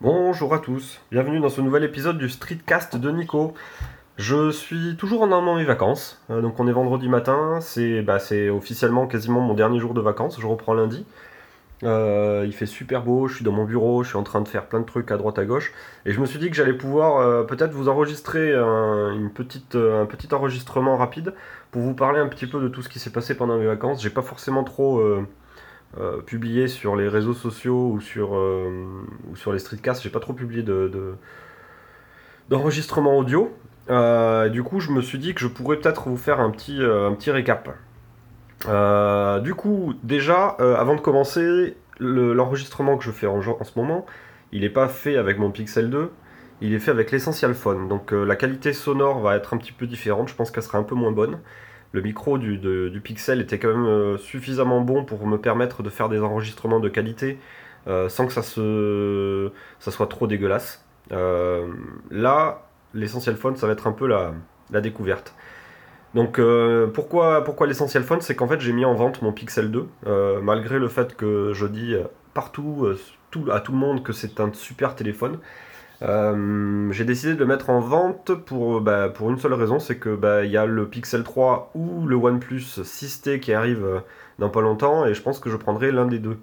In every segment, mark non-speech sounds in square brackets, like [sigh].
Bonjour à tous, bienvenue dans ce nouvel épisode du Streetcast de Nico. Je suis toujours en dans mes vacances, euh, donc on est vendredi matin, c'est bah, officiellement quasiment mon dernier jour de vacances, je reprends lundi. Euh, il fait super beau, je suis dans mon bureau, je suis en train de faire plein de trucs à droite à gauche, et je me suis dit que j'allais pouvoir euh, peut-être vous enregistrer un, un petit enregistrement rapide pour vous parler un petit peu de tout ce qui s'est passé pendant mes vacances. J'ai pas forcément trop publié sur les réseaux sociaux ou sur, ou sur les streetcasts, j'ai pas trop publié de, d'enregistrement audio. Euh, du coup, je me suis dit que je pourrais peut-être vous faire un petit, euh, un petit récap. Euh, du coup, déjà, avant de commencer, l'enregistrement que je fais en, en, ce moment, il n'est pas fait avec mon Pixel 2, il est fait avec l'Essential Phone. Donc la qualité sonore va être un petit peu différente, je pense qu'elle sera un peu moins bonne. Le micro du, Pixel était quand même suffisamment bon pour me permettre de faire des enregistrements de qualité sans que ça, se, soit trop dégueulasse. là, l'essentiel phone, ça va être un peu la, découverte. Donc euh, pourquoi, pourquoi l'essentiel phone C'est qu'en fait j'ai mis en vente mon Pixel 2, euh, malgré le fait que je dis partout tout, à tout le monde que c'est un super téléphone. Euh, j'ai décidé de le mettre en vente pour, bah, pour une seule raison, c'est que bah, il y a le Pixel 3 ou le OnePlus 6T qui arrive dans pas longtemps et je pense que je prendrai l'un des deux.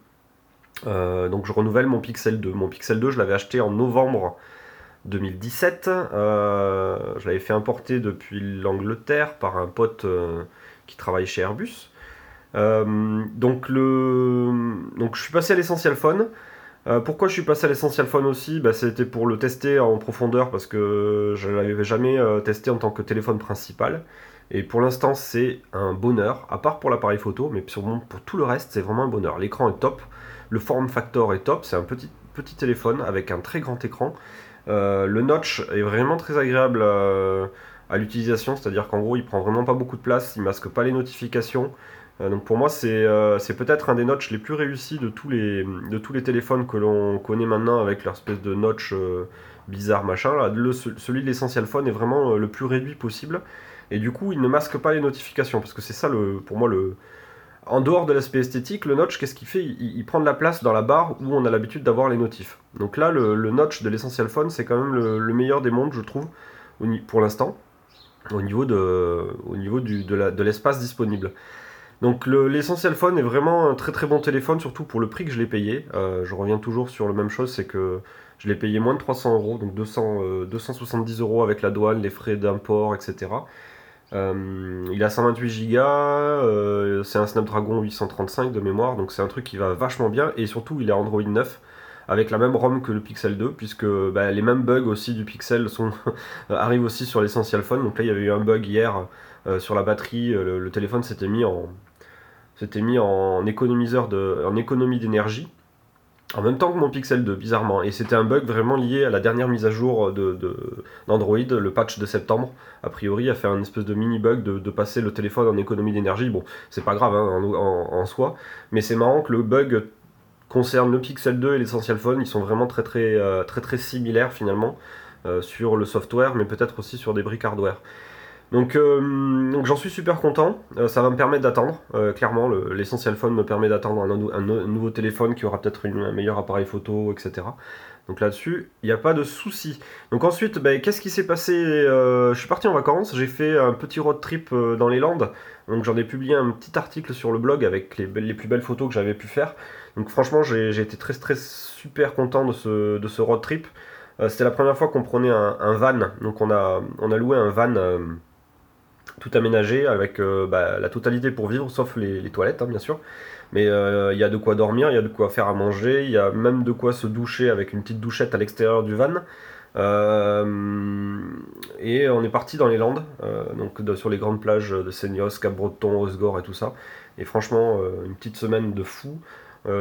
donc je renouvelle mon Pixel 2. Mon Pixel 2 je l'avais acheté en novembre 2017. Euh, je l'avais fait importer depuis l'Angleterre par un pote euh, qui travaille chez Airbus. Euh, donc, le... donc je suis passé à l'Essential Phone. Pourquoi je suis passé à l'Essential Phone aussi? Bah, C'était pour le tester en profondeur parce que je ne l'avais jamais testé en tant que téléphone principal. Et pour l'instant, c'est un bonheur, à part pour l'appareil photo, mais pour tout le reste, c'est vraiment un bonheur. L'écran est top, le form factor est top, c'est un petit, téléphone avec un très grand écran. Euh, le notch est vraiment très agréable euh, à, l'utilisation, c'est-à-dire qu'en gros il prend vraiment pas beaucoup de place, il masque pas les notifications. Euh, donc pour moi c'est peut-être un des notches les plus réussis de tous les, de tous les téléphones que l'on connaît maintenant avec leur espèce de notch bizarre machin. celui de l'essentiel phone est vraiment le plus réduit possible. Et du coup il ne masque pas les notifications parce que c'est ça le, pour moi le, en dehors de l'aspect esthétique, le notch, qu'est-ce qu'il fait? Il, prend de la place dans la barre où on a l'habitude d'avoir les notifs. Donc là, le, notch de l'Essential Phone, c'est quand même le, meilleur des mondes, je trouve, pour l'instant, au niveau de, au niveau de l'espace disponible. Donc l'Essential Phone est vraiment un très très bon téléphone, surtout pour le prix que je l'ai payé. Euh, je reviens toujours sur la même chose, c'est que je l'ai payé moins de 300 euros, donc 200, 270 euh, euros avec la douane, les frais d'import, etc. Euh, il a 128 Go, c'est un Snapdragon 835 de mémoire, donc c'est un truc qui va vachement bien, et surtout il est Android 9 avec la même ROM que le Pixel 2, puisque bah, les mêmes bugs aussi du Pixel sont [laughs] arrivent aussi sur l'Essential Phone. Donc là, il y avait eu un bug hier sur la batterie, le, téléphone s'était mis en s'était mis en économiseur de en économie d'énergie en même temps que mon Pixel 2, bizarrement. Et c'était un bug vraiment lié à la dernière mise à jour d'Android, de, le patch de septembre. A priori, a fait un espèce de mini bug de, passer le téléphone en économie d'énergie. Bon, c'est pas grave hein, en, soi, mais c'est marrant que le bug concerne le Pixel 2 et l'Essential Phone. Ils sont vraiment très très, euh, similaires finalement euh, sur le software, mais peut-être aussi sur des briques hardware. Donc, euh, donc j'en suis super content. Euh, ça va me permettre d'attendre. Euh, clairement, l'essentiel phone me permet d'attendre un, nouveau téléphone qui aura peut-être un meilleur appareil photo, etc. Donc là-dessus, il n'y a pas de souci. Donc ensuite, ben, qu'est-ce qui s'est passé Je suis parti en vacances, j'ai fait un petit road trip dans les Landes. Donc j'en ai publié un petit article sur le blog avec les, les plus belles photos que j'avais pu faire. Donc franchement, j'ai été très, très super content de ce, de ce road trip. C'était la première fois qu'on prenait un, un, van. Donc on a, on a loué un van tout aménagé avec euh, bah, la totalité pour vivre, sauf les, toilettes, hein, bien sûr. Mais euh, il y a de quoi dormir, il y a de quoi faire à manger, il y a même de quoi se doucher avec une petite douchette à l'extérieur du van. Euh, et on est parti dans les Landes, donc sur les grandes plages de Seignos, Cap-Breton, Osgore et tout ça. Et franchement, une petite semaine de fou.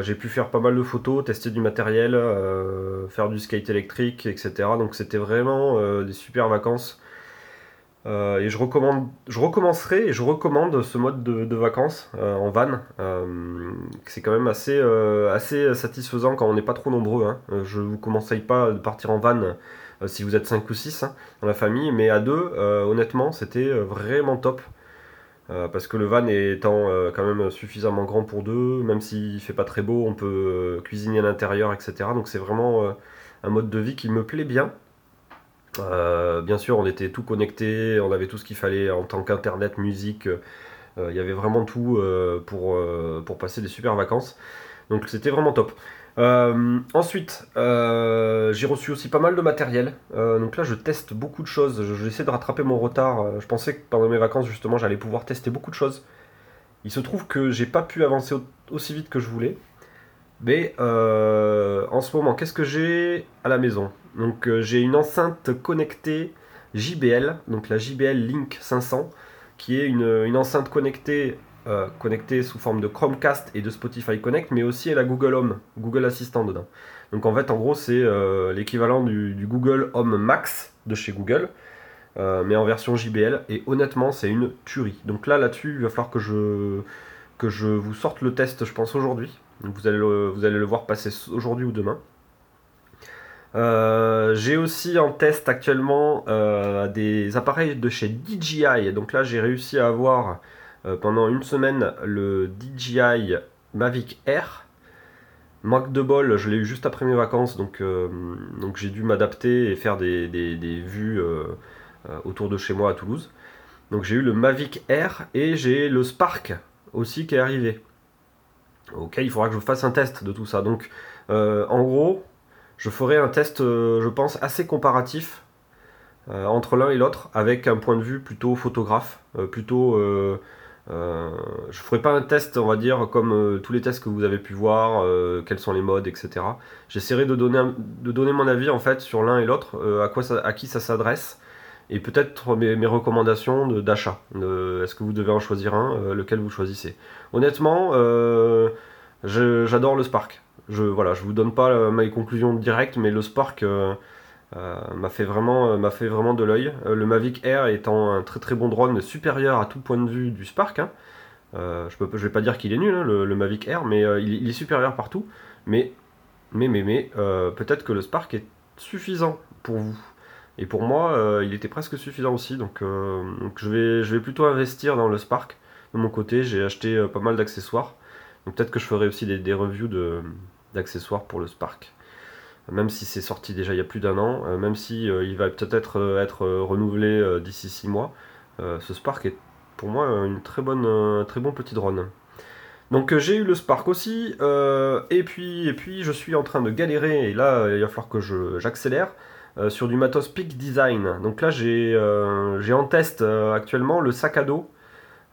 j'ai pu faire pas mal de photos, tester du matériel, faire du skate électrique, etc. Donc c'était vraiment des super vacances. Euh, et je, recommande, je recommencerai et je recommande ce mode de, vacances euh, en van. Euh, c'est quand même assez, satisfaisant quand on n'est pas trop nombreux. Hein. Je ne vous conseille pas de partir en van si vous êtes 5 ou 6 hein, dans la famille, mais à deux, honnêtement, c'était vraiment top. parce que le van étant quand même suffisamment grand pour deux, même s'il fait pas très beau, on peut cuisiner à l'intérieur, etc. Donc c'est vraiment un mode de vie qui me plaît bien. Bien sûr, on était tout connecté, on avait tout ce qu'il fallait en tant qu'internet, musique. Il y avait vraiment tout pour, pour passer des super vacances. Donc c'était vraiment top. Euh, ensuite, euh, j'ai reçu aussi pas mal de matériel. Euh, donc là, je teste beaucoup de choses. J'essaie de rattraper mon retard. Je pensais que pendant mes vacances, justement, j'allais pouvoir tester beaucoup de choses. Il se trouve que j'ai pas pu avancer aussi vite que je voulais. Mais en ce moment, qu'est-ce que j'ai à la maison? Donc j'ai une enceinte connectée JBL, donc la JBL Link 500, qui est une enceinte connectée euh, connecté sous forme de Chromecast et de Spotify Connect, mais aussi à la Google Home, Google Assistant dedans. Donc en fait, en gros, c'est euh, l'équivalent du, Google Home Max de chez Google, euh, mais en version JBL. Et honnêtement, c'est une tuerie. Donc là, là-dessus, il va falloir que je, que je vous sorte le test, je pense, aujourd'hui. Vous allez, le, vous allez le voir passer aujourd'hui ou demain. J'ai aussi en test actuellement des appareils de chez DJI. Donc là, j'ai réussi à avoir euh, pendant une semaine le DJI Mavic Air. Manque de bol, je l'ai eu juste après mes vacances, donc, euh, donc j'ai dû m'adapter et faire des, vues euh, autour de chez moi à Toulouse. Donc j'ai eu le Mavic Air et j'ai le Spark aussi qui est arrivé. Ok, il faudra que je fasse un test de tout ça. Donc en gros, je ferai un test, je pense, assez comparatif entre l'un et l'autre, avec un point de vue plutôt photographe, plutôt euh, je ferai pas un test, on va dire, comme euh, tous les tests que vous avez pu voir, euh, quels sont les modes, etc. J'essaierai de donner, de donner mon avis en fait sur l'un et l'autre, à, qui ça s'adresse, et peut-être mes, recommandations d'achat. Est-ce que vous devez en choisir un, lequel vous choisissez? Honnêtement, j'adore le Spark. Je voilà, je vous donne pas mes conclusions directes, mais le Spark euh, m'a fait vraiment euh, m'a fait vraiment de l'œil. Euh, le Mavic Air étant un très très bon drone supérieur à tout point de vue du Spark. Hein. je je vais pas dire qu'il est nul hein, le, Mavic Air, mais il, est supérieur partout. Mais mais mais mais peut-être que le Spark est suffisant pour vous. Et pour moi, il était presque suffisant aussi. Donc, je, vais, je vais plutôt investir dans le Spark. De mon côté, j'ai acheté pas mal d'accessoires. Donc peut-être que je ferai aussi des, des reviews d'accessoires pour le Spark même si c'est sorti déjà il y a plus d'un an, euh, même si euh, il va peut-être euh, être, renouvelé d'ici 6 mois, ce Spark est pour moi une très bonne, un très bon petit drone. Donc j'ai eu le Spark aussi, et, puis, et puis je suis en train de galérer, et là il va falloir que j'accélère, sur du matos Peak Design. Donc là j'ai en test actuellement le sac à dos,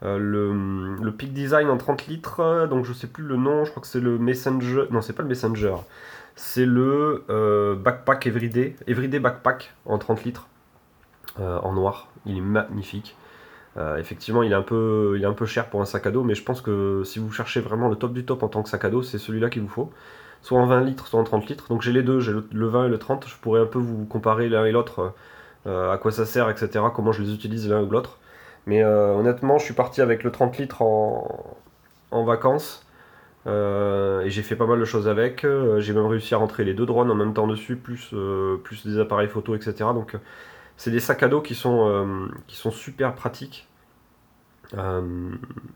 le, le Peak Design en 30 litres, donc je sais plus le nom, je crois que c'est le Messenger, non c'est pas le Messenger, c'est le euh, Backpack Everyday, Everyday Backpack en 30 litres, euh, en noir. Il est magnifique. Euh, effectivement, il est, un peu, il est un peu cher pour un sac à dos, mais je pense que si vous cherchez vraiment le top du top en tant que sac à dos, c'est celui-là qu'il vous faut. Soit en 20 litres, soit en 30 litres. Donc j'ai les deux, j'ai le, 20 et le 30. Je pourrais un peu vous comparer l'un et l'autre, à quoi ça sert, etc. Comment je les utilise l'un ou l'autre. Mais honnêtement, je suis parti avec le 30 litres en, en vacances. Euh, et j'ai fait pas mal de choses avec. Euh, j'ai même réussi à rentrer les deux drones en même temps dessus, plus, euh, plus des appareils photo, etc. Donc c'est des sacs à dos qui sont, qui sont super pratiques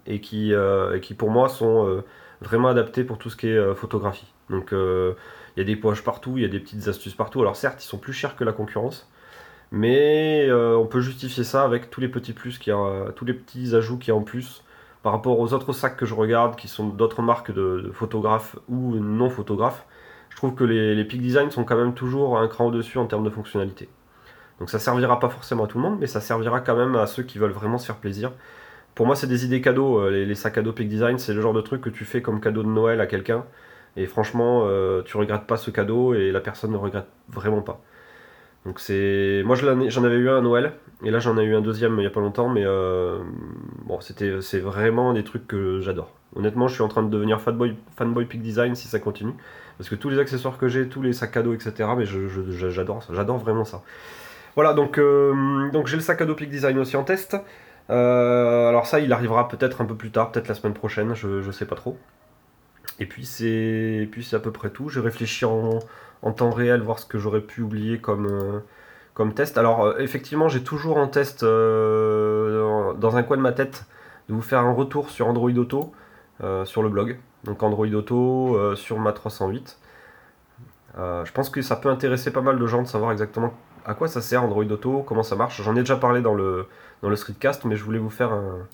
et, qui, et qui pour moi sont vraiment adaptés pour tout ce qui est photographie. Donc il y a des poches partout, il y a des petites astuces partout. Alors certes, ils sont plus chers que la concurrence. Mais on peut justifier ça avec tous les petits plus qui a, tous les petits ajouts qu'il y a en plus par rapport aux autres sacs que je regarde, qui sont d'autres marques de, photographes ou non photographes, je trouve que les, Peak Design sont quand même toujours un cran au-dessus en termes de fonctionnalité. Donc ça servira pas forcément à tout le monde, mais ça servira quand même à ceux qui veulent vraiment se faire plaisir. Pour moi, c'est des idées cadeaux. Euh, les, sacs à dos Peak Design, c'est le genre de truc que tu fais comme cadeau de Noël à quelqu'un. Et franchement, euh, tu regrettes pas ce cadeau et la personne ne regrette vraiment pas. Donc c'est, moi j'en avais eu un à Noël et là j'en ai eu un deuxième il y a pas longtemps, mais euh, bon c'était, vraiment des trucs que j'adore. Honnêtement, je suis en train de devenir fanboy, fanboy Peak Design si ça continue, parce que tous les accessoires que j'ai, tous les sacs à dos, etc. Mais j'adore ça, j'adore vraiment ça. Voilà, donc euh, donc j'ai le sac à dos Peak Design aussi en test. Euh, alors ça, il arrivera peut-être un peu plus tard, peut-être la semaine prochaine, je, je sais pas trop. Et puis c'est, puis c'est à peu près tout. J'ai réfléchi en temps réel, voir ce que j'aurais pu oublier comme, euh, comme test. Alors euh, effectivement, j'ai toujours en test euh, dans un coin de ma tête de vous faire un retour sur Android Auto sur le blog. Donc Android Auto sur ma 308. je pense que ça peut intéresser pas mal de gens de savoir exactement à quoi ça sert Android Auto, comment ça marche. J'en ai déjà parlé dans le, dans le mais je voulais vous faire un,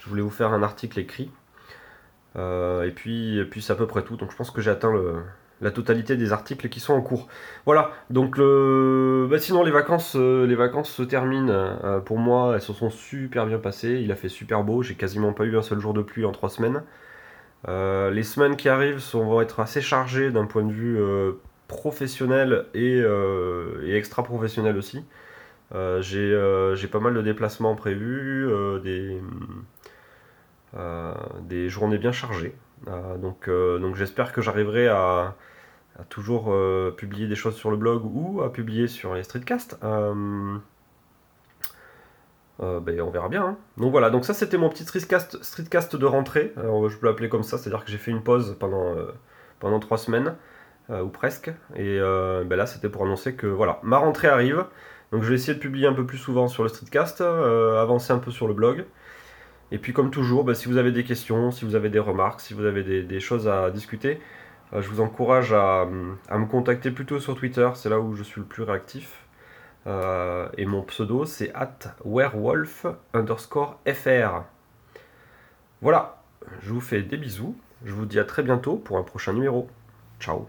je voulais vous faire un article écrit. Et puis, et puis c'est à peu près tout. Donc je pense que j'ai atteint le, la totalité des articles qui sont en cours. Voilà, donc. Bah, sinon les vacances, euh, les vacances se terminent. Euh, pour moi, elles se sont super bien passées. Il a fait super beau, j'ai quasiment pas eu un seul jour de pluie en trois semaines. Euh, les semaines qui arrivent vont être assez chargées d'un point de vue professionnel et, extra professionnel aussi. j'ai pas mal de déplacements prévus, des, des journées bien chargées. donc donc j'espère que j'arriverai à, toujours euh, publier des choses sur le blog ou à publier sur les streetcasts. Euh, euh, ben, on verra bien. Hein. Donc voilà, donc ça c'était mon petit streetcast, streetcast de rentrée. je peux l'appeler comme ça, c'est-à-dire que j'ai fait une pause pendant, pendant trois semaines, ou presque. Et ben là c'était pour annoncer que voilà, ma rentrée arrive. Donc je vais essayer de publier un peu plus souvent sur le streetcast, avancer un peu sur le blog. Et puis comme toujours, ben, si vous avez des questions, si vous avez des remarques, si vous avez des choses à discuter, euh, je vous encourage à, me contacter plutôt sur Twitter, c'est là où je suis le plus réactif. Euh, et mon pseudo c'est at werewolf underscore fr. Voilà, je vous fais des bisous, je vous dis à très bientôt pour un prochain numéro. Ciao